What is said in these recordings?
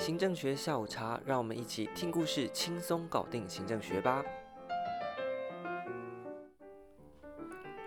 行政学下午茶，让我们一起听故事，轻松搞定行政学吧。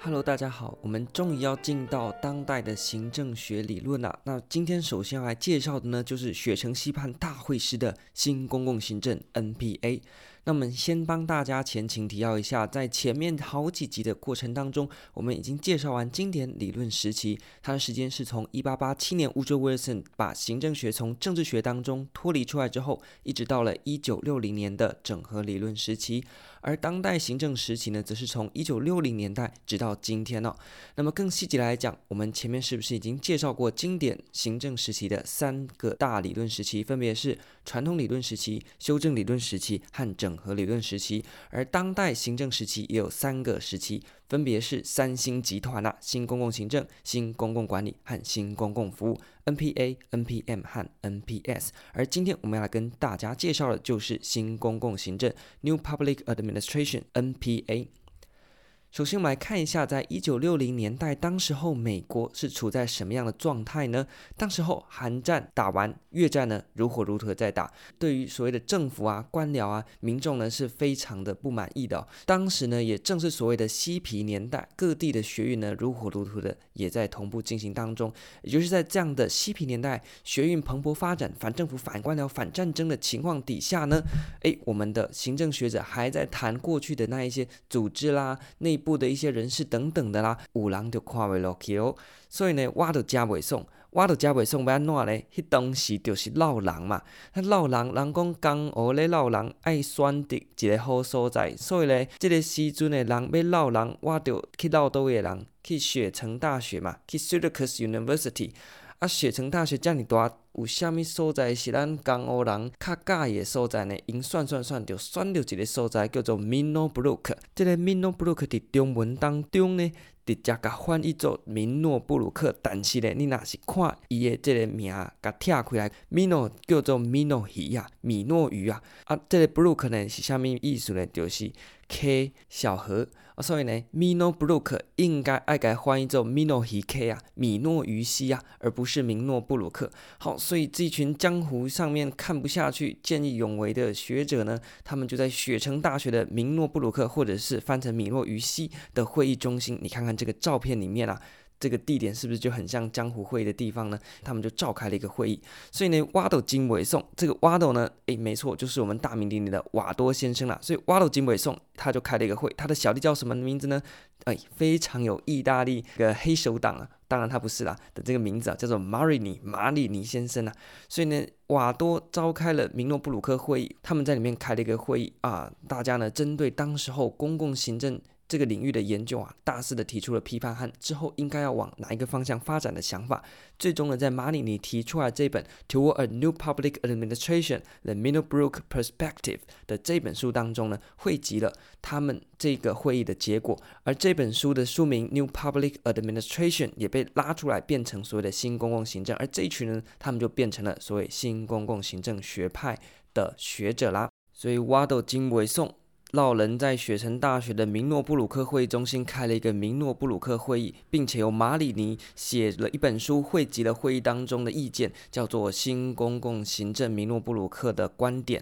Hello，大家好，我们终于要进到当代的行政学理论了。那今天首先要来介绍的呢，就是雪城西畔大会师的新公共行政 NPA。那我们先帮大家前情提要一下，在前面好几集的过程当中，我们已经介绍完经典理论时期，它的时间是从一八八七年 Woodrow Wilson 把行政学从政治学当中脱离出来之后，一直到了一九六零年的整合理论时期。而当代行政时期呢，则是从一九六零年代直到今天呢、那么更细节来讲，我们前面是不是已经介绍过经典行政时期的三个大理论时期，分别是传统理论时期、修正理论时期和整和理论时期？而当代行政时期也有三个时期。分别是三星集团啊，新公共行政、新公共管理和新公共服务 （NPA、NPM 和 NPS）。而今天我们要来跟大家介绍的就是新公共行政 （New Public Administration，NPA）。首先，我们来看一下，在一九六零年代，当时候美国是处在什么样的状态呢？当时候韩战打完，越战呢如火如荼的在打，对于所谓的政府啊、官僚啊、民众呢是非常的不满意的。当时呢，也正是所谓的嬉皮年代，各地的学运呢如火如荼的也在同步进行当中。也就是在这样的嬉皮年代，学运蓬勃发展，反政府、反官僚、反战争的情况底下呢，诶，我们的行政学者还在谈过去的那一些组织啦、内部的一些人士等等的啦，有人就看袂落去哦，所以呢，我就真袂爽，我就真袂爽，要安怎呢？迄当时就是闹人嘛，那闹人，人讲江湖咧闹人，爱选择一个好所在，所以呢，这个时阵的人要闹人，我就去闹倒位的人，去雪城大学嘛，去 Syracuse University。啊，雪城大学这么大，有啥物所在是咱江湖人较介意的所在呢？因算算算，就选到一个所在叫做 Mino Brook，。这个 Mino Brook 伫中文当中呢，直接甲翻译做明诺布鲁克。但是呢，你若是看伊的这个名，甲拆开来，“Mino” 叫做 “Mino 鱼啊，米诺鱼啊。啊，这个 Brook 呢是啥物意思呢？就是。K 小河，所以呢，Mino Brook 应该爱该翻译做 Minnow 鱼 K 啊，米诺鱼西啊，而不是明诺布鲁克。好，所以这群江湖上面看不下去、见义勇为的学者呢，他们就在雪城大学的明诺布鲁克，或者是翻成米诺鱼西的会议中心。你看看这个照片里面啊。这个地点是不是就很像江湖会议的地方呢？他们就召开了一个会议，所以呢，瓦斗金伟颂这个瓦斗呢，诶，没错，就是我们大名鼎鼎的瓦多先生啦。所以瓦斗金伟颂他就开了一个会，他的小弟叫什么名字呢？诶，非常有意大利的黑手党啊，当然他不是啦的这个名字啊，叫做马里尼马里尼先生啊。所以呢，瓦多召开了明诺布鲁克会议，他们在里面开了一个会议啊，大家呢针对当时候公共行政。这个领域的研究啊，大肆的提出了批判和之后应该要往哪一个方向发展的想法。最终呢，在马里尼提出来这本《Toward a New Public Administration: The Minnowbrook Perspective》的这本书当中呢，汇集了他们这个会议的结果。而这本书的书名《New Public Administration》也被拉出来，变成所谓的新公共行政。而这一群人，他们就变成了所谓新公共行政学派的学者啦。所以，挖到金为宋。老人在雪城大学的明诺布鲁克会议中心开了一个明诺布鲁克会议，并且由马里尼写了一本书，汇集了会议当中的意见，叫做《新公共行政明诺布鲁克的观点》。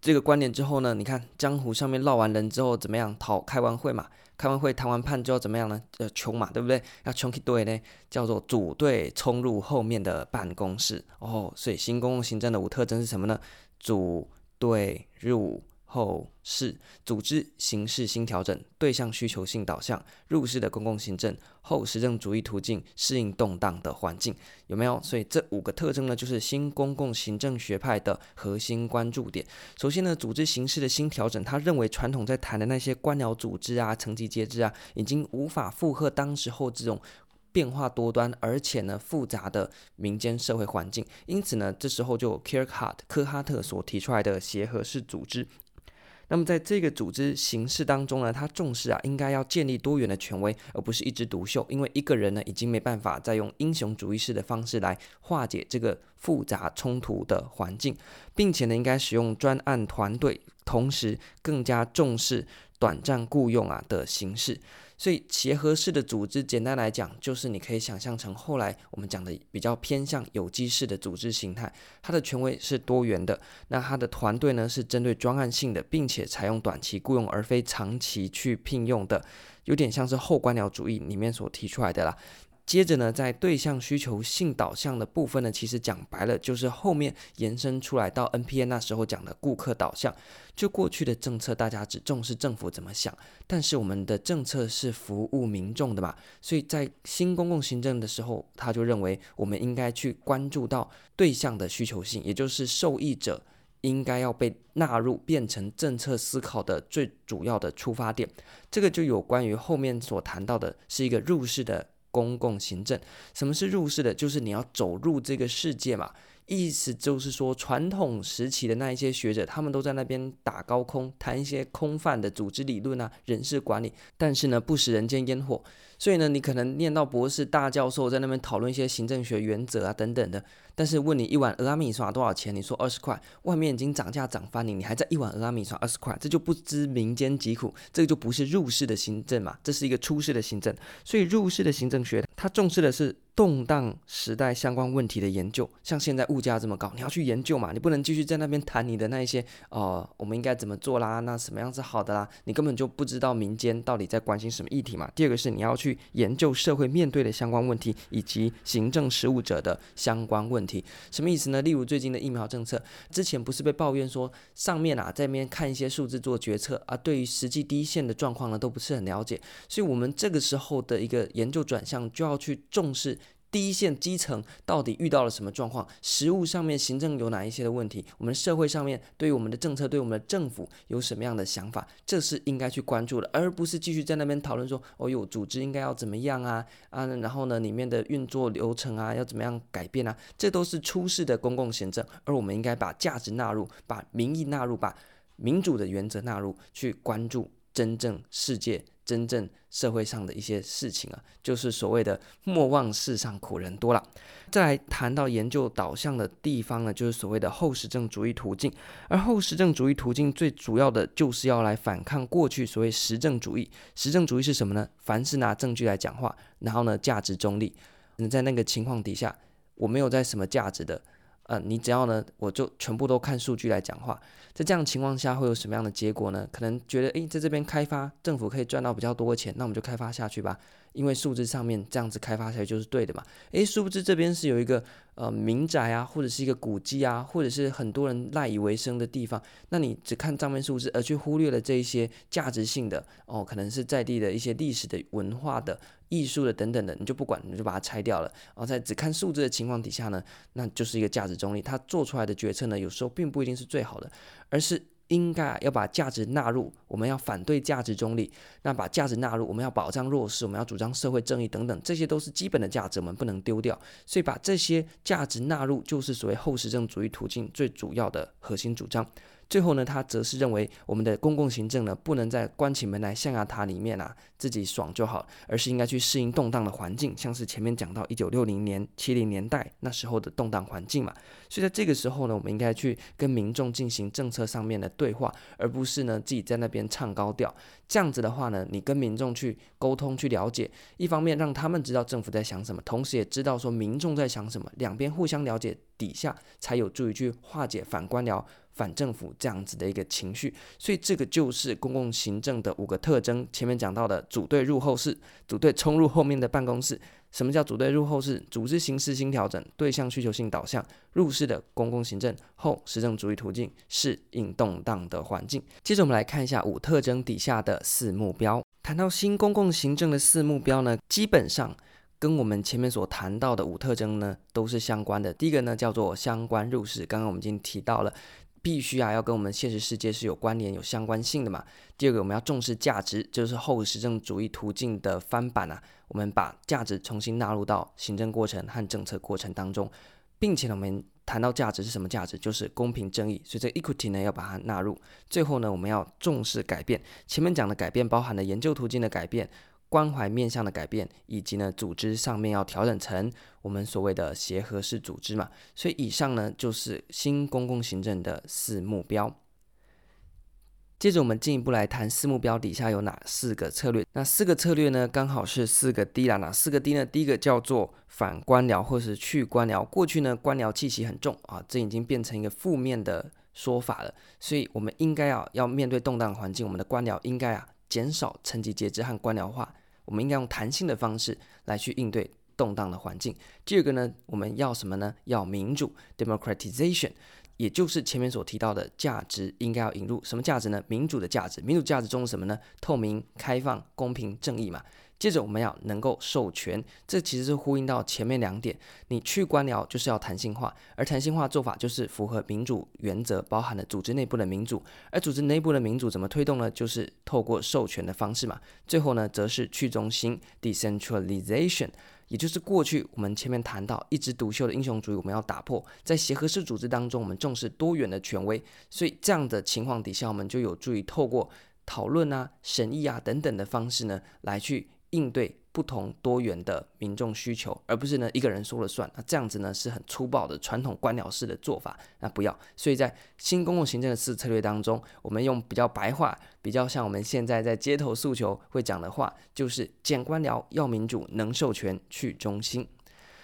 这个观点之后呢，你看江湖上面闹完人之后怎么样？讨开完会嘛，开完会谈完判之后怎么样呢？呃，冲嘛，对不对？要冲一队呢，叫做组队冲入后面的办公室。哦，所以新公共行政的五特征是什么呢？组队入。后是组织形式新调整，对象需求性导向，入世的公共行政，后实证主义途径，适应动荡的环境，有没有？所以这五个特征呢，就是新公共行政学派的核心关注点。首先呢，组织形式的新调整，他认为传统在谈的那些官僚组织啊、层级阶制啊，已经无法负荷当时候这种。变化多端，而且呢复杂的民间社会环境，因此呢，这时候就 Kirkhart 科哈特所提出来的协和式组织。那么在这个组织形式当中呢，他重视啊，应该要建立多元的权威，而不是一枝独秀。因为一个人呢，已经没办法再用英雄主义式的方式来化解这个复杂冲突的环境，并且呢，应该使用专案团队，同时更加重视短暂雇佣啊的形式。所以协和式的组织，简单来讲，就是你可以想象成后来我们讲的比较偏向有机式的组织形态。它的权威是多元的，那它的团队呢是针对专案性的，并且采用短期雇佣而非长期去聘用的，有点像是后官僚主义里面所提出来的啦。接着呢，在对象需求性导向的部分呢，其实讲白了就是后面延伸出来到 NPN 那时候讲的顾客导向。就过去的政策，大家只重视政府怎么想，但是我们的政策是服务民众的嘛，所以在新公共行政的时候，他就认为我们应该去关注到对象的需求性，也就是受益者应该要被纳入，变成政策思考的最主要的出发点。这个就有关于后面所谈到的，是一个入世的。公共行政，什么是入世的？就是你要走入这个世界嘛。意思就是说，传统时期的那一些学者，他们都在那边打高空，谈一些空泛的组织理论啊、人事管理，但是呢，不食人间烟火。所以呢，你可能念到博士、大教授，在那边讨论一些行政学原则啊等等的。但是问你一碗蚵仔面线多少钱？你说二十块，外面已经涨价涨翻你，你还在一碗蚵仔面线二十块，这就不知民间疾苦，这个就不是入世的行政嘛，这是一个出世的行政。所以入世的行政学，它重视的是动荡时代相关问题的研究。像现在物价这么高，你要去研究嘛，你不能继续在那边谈你的那一些呃，我们应该怎么做啦，那什么样是好的啦，你根本就不知道民间到底在关心什么议题嘛。第二个是你要去研究社会面对的相关问题，以及行政实务者的相关问题，什么意思？呢例如最近的疫苗政策，之前不是被抱怨说上面啊在那边看一些数字做决策啊，对于实际第一线的状况呢都不是很了解，所以我们这个时候的一个研究转向就要去重视。第一线基层到底遇到了什么状况？实务上面行政有哪一些的问题？我们社会上面对于我们的政策，对我们的政府有什么样的想法？这是应该去关注的，而不是继续在那边讨论说，哦哟，组织应该要怎么样啊啊，然后呢，里面的运作流程啊要怎么样改变啊？这都是出世的公共行政，而我们应该把价值纳入，把民意纳入，把民主的原则纳入，去关注真正世界。真正社会上的一些事情啊，就是所谓的莫忘世上苦人多了。再来谈到研究导向的地方呢，就是所谓的后实证主义途径。而后实证主义途径最主要的就是要来反抗过去所谓实证主义。实证主义是什么呢？凡是拿证据来讲话，然后呢，价值中立。那在那个情况底下，我没有在什么价值的。呃，你只要呢，我就全部都看数据来讲话。在这样的情况下，会有什么样的结果呢？可能觉得，诶，在这边开发，政府可以赚到比较多的钱，那我们就开发下去吧。因为数字上面这样子开发起来就是对的嘛。诶，殊不知这边是有一个呃民宅啊，或者是一个古迹啊，或者是很多人赖以为生的地方。那你只看账面数字，而去忽略了这一些价值性的哦，可能是在地的一些历史的文化的艺术的等等的，你就不管，你就把它拆掉了。然后在只看数字的情况底下呢，那就是一个价值中立。他做出来的决策呢，有时候并不一定是最好的，而是。应该要把价值纳入，我们要反对价值中立。那把价值纳入，我们要保障弱势，我们要主张社会正义等等，这些都是基本的价值，我们不能丢掉。所以把这些价值纳入，就是所谓后实证主义途径最主要的核心主张。最后呢，他则是认为我们的公共行政呢，不能在关起门来象牙塔里面啊自己爽就好，而是应该去适应动荡的环境，像是前面讲到一九六零年、七零年代那时候的动荡环境嘛。所以在这个时候呢，我们应该去跟民众进行政策上面的对话，而不是呢自己在那边唱高调。这样子的话呢，你跟民众去沟通、去了解，一方面让他们知道政府在想什么，同时也知道说民众在想什么，两边互相了解底下，才有助于去化解反官僚。反政府这样子的一个情绪，所以这个就是公共行政的五个特征。前面讲到的组队入后室，组队冲入后面的办公室。什么叫组队入后室？组织形式新调整，对象需求性导向，入室的公共行政，后实证主义途径，适应动荡的环境。接着我们来看一下五特征底下的四目标。谈到新公共行政的四目标呢，基本上跟我们前面所谈到的五特征呢都是相关的。第一个呢叫做相关入世，刚刚我们已经提到了。必须啊，要跟我们现实世界是有关联、有相关性的嘛。第二个，我们要重视价值，就是后实证主义途径的翻版啊。我们把价值重新纳入到行政过程和政策过程当中，并且呢，我们谈到价值是什么价值，就是公平正义，所以这 equity 呢要把它纳入。最后呢，我们要重视改变。前面讲的改变包含了研究途径的改变。关怀面向的改变，以及呢，组织上面要调整成我们所谓的协和式组织嘛。所以以上呢就是新公共行政的四目标。接着我们进一步来谈四目标底下有哪四个策略。那四个策略呢，刚好是四个 D 啦。哪四个 D 呢？第一个叫做反官僚或是去官僚。过去呢，官僚气息很重啊，这已经变成一个负面的说法了。所以我们应该啊，要面对动荡环境，我们的官僚应该啊减少层级节制和官僚化。我们应该用弹性的方式来去应对动荡的环境。第二个呢，我们要什么呢？要民主 （democratization）。也就是前面所提到的价值应该要引入什么价值呢？民主的价值，民主价值中是什么呢？透明、开放、公平、正义嘛。接着我们要能够授权，这其实是呼应到前面两点。你去官僚就是要弹性化，而弹性化做法就是符合民主原则，包含了组织内部的民主。而组织内部的民主怎么推动呢？就是透过授权的方式嘛。最后呢，则是去中心 （decentralization）。也就是过去我们前面谈到一枝独秀的英雄主义，我们要打破。在协和式组织当中，我们重视多元的权威，所以这样的情况底下，我们就有助于透过讨论啊、审议啊等等的方式呢，来去应对。不同多元的民众需求，而不是呢一个人说了算。那这样子呢是很粗暴的传统官僚式的做法。那不要。所以在新公共行政的四策略当中，我们用比较白话、比较像我们现在在街头诉求会讲的话，就是减官僚、要民主、能授权、去中心。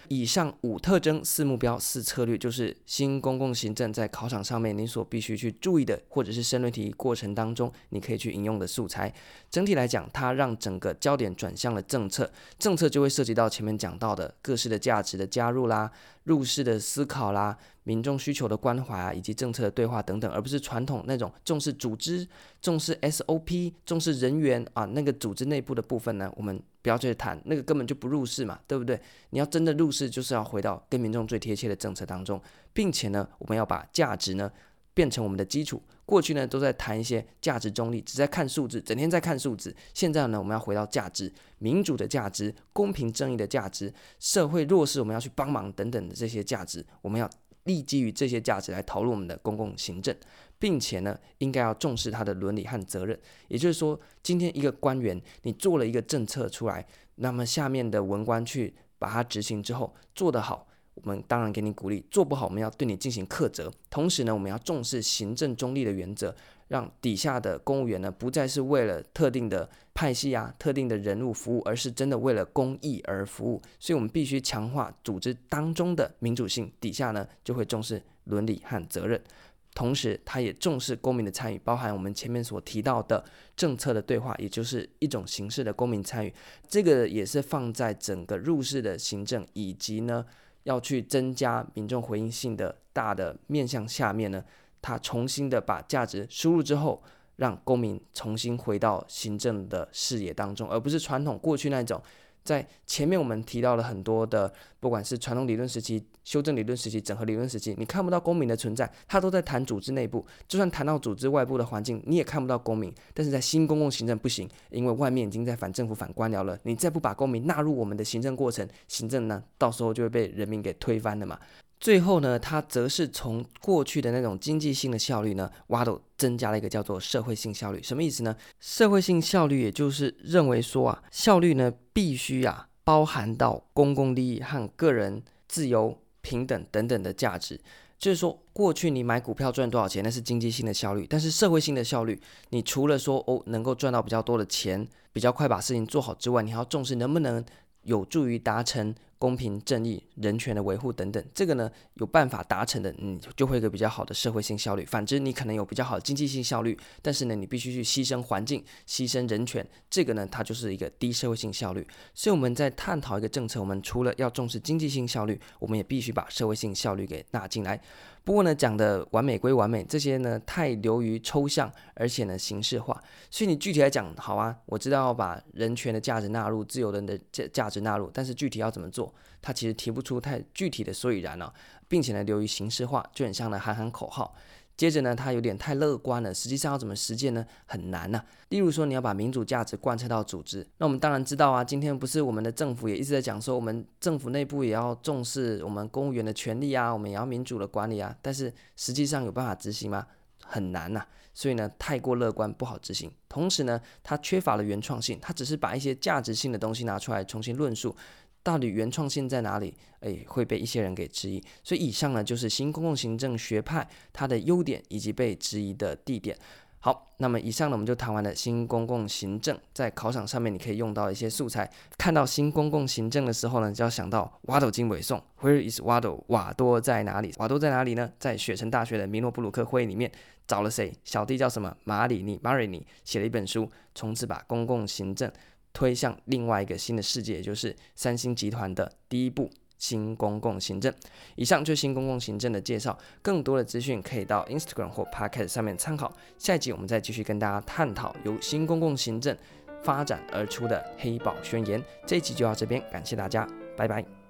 以上五特征、四目标、四策略，就是新公共行政在考场上面你所必须去注意的，或者是申论题过程当中你可以去引用的素材。整体来讲，它让整个焦点转向了政策，政策就会涉及到前面讲到的各式的价值的加入啦。入世的思考啦，民众需求的关怀啊，以及政策的对话等等，而不是传统那种重视组织、重视 SOP、重视人员啊，那个组织内部的部分呢，我们不要去谈，那个根本就不入世嘛，对不对？你要真的入世，就是要回到跟民众最贴切的政策当中，并且呢，我们要把价值呢。变成我们的基础。过去呢，都在谈一些价值中立，只在看数字，整天在看数字。现在呢，我们要回到价值，民主的价值，公平正义的价值，社会弱势我们要去帮忙等等的这些价值，我们要立基于这些价值来讨论我们的公共行政，并且呢，应该要重视他的伦理和责任。也就是说，今天一个官员你做了一个政策出来，那么下面的文官去把它执行之后做得好。我们当然给你鼓励，做不好我们要对你进行苛责。同时呢，我们要重视行政中立的原则，让底下的公务员呢不再是为了特定的派系啊、特定的人物服务，而是真的为了公益而服务。所以，我们必须强化组织当中的民主性，底下呢就会重视伦理和责任。同时，他也重视公民的参与，包含我们前面所提到的政策的对话，也就是一种形式的公民参与。这个也是放在整个入世的行政以及呢。要去增加民众回应性的大的面向下面呢，他重新的把价值输入之后，让公民重新回到行政的视野当中，而不是传统过去那种。在前面我们提到了很多的，不管是传统理论时期、修正理论时期、整合理论时期，你看不到公民的存在，他都在谈组织内部。就算谈到组织外部的环境，你也看不到公民。但是在新公共行政不行，因为外面已经在反政府、反官僚了。你再不把公民纳入我们的行政过程，行政呢，到时候就会被人民给推翻的嘛。最后呢，它则是从过去的那种经济性的效率呢，挖到增加了一个叫做社会性效率。什么意思呢？社会性效率也就是认为说啊，效率呢必须啊包含到公共利益和个人自由、平等等等的价值。就是说，过去你买股票赚多少钱，那是经济性的效率；但是社会性的效率，你除了说哦能够赚到比较多的钱，比较快把事情做好之外，你还要重视能不能有助于达成。公平正义、人权的维护等等，这个呢有办法达成的，你就会有个比较好的社会性效率。反之，你可能有比较好的经济性效率，但是呢，你必须去牺牲环境、牺牲人权，这个呢，它就是一个低社会性效率。所以我们在探讨一个政策，我们除了要重视经济性效率，我们也必须把社会性效率给纳进来。不过呢，讲的完美归完美，这些呢太流于抽象，而且呢形式化。所以你具体来讲，好啊，我知道要把人权的价值纳入，自由人的价价值纳入，但是具体要怎么做，它其实提不出太具体的所以然了，并且呢流于形式化，就很像呢喊喊口号。接着呢，它有点太乐观了，实际上要怎么实践呢？很难呐、例如说，你要把民主价值贯彻到组织，那我们当然知道啊，今天不是我们的政府也一直在讲说，我们政府内部也要重视我们公务员的权利啊，我们也要民主的管理啊。但是实际上有办法执行吗？很难呐、所以呢，太过乐观不好执行。同时呢，它缺乏了原创性，它只是把一些价值性的东西拿出来重新论述。到底原创性在哪里？诶，会被一些人给质疑。所以以上呢，就是新公共行政学派它的优点以及被质疑的地点。好，那么以上呢，我们就谈完了新公共行政在考场上面你可以用到一些素材。看到新公共行政的时候呢，就要想到瓦斗经纬颂，Where is 瓦斗？瓦多在哪里？瓦多在哪里呢？在雪城大学的米诺布鲁克会议里面找了谁？小弟叫什么？马里尼，马里尼写了一本书，从此把公共行政推向另外一个新的世界，也就是三星集团的第一步。新公共行政，以上就是新公共行政的介绍。更多的资讯可以到 Instagram 或 Pocket 上面参考。下一集我们再继续跟大家探讨由新公共行政发展而出的黑宝宣言。这一集就到这边，感谢大家，拜拜。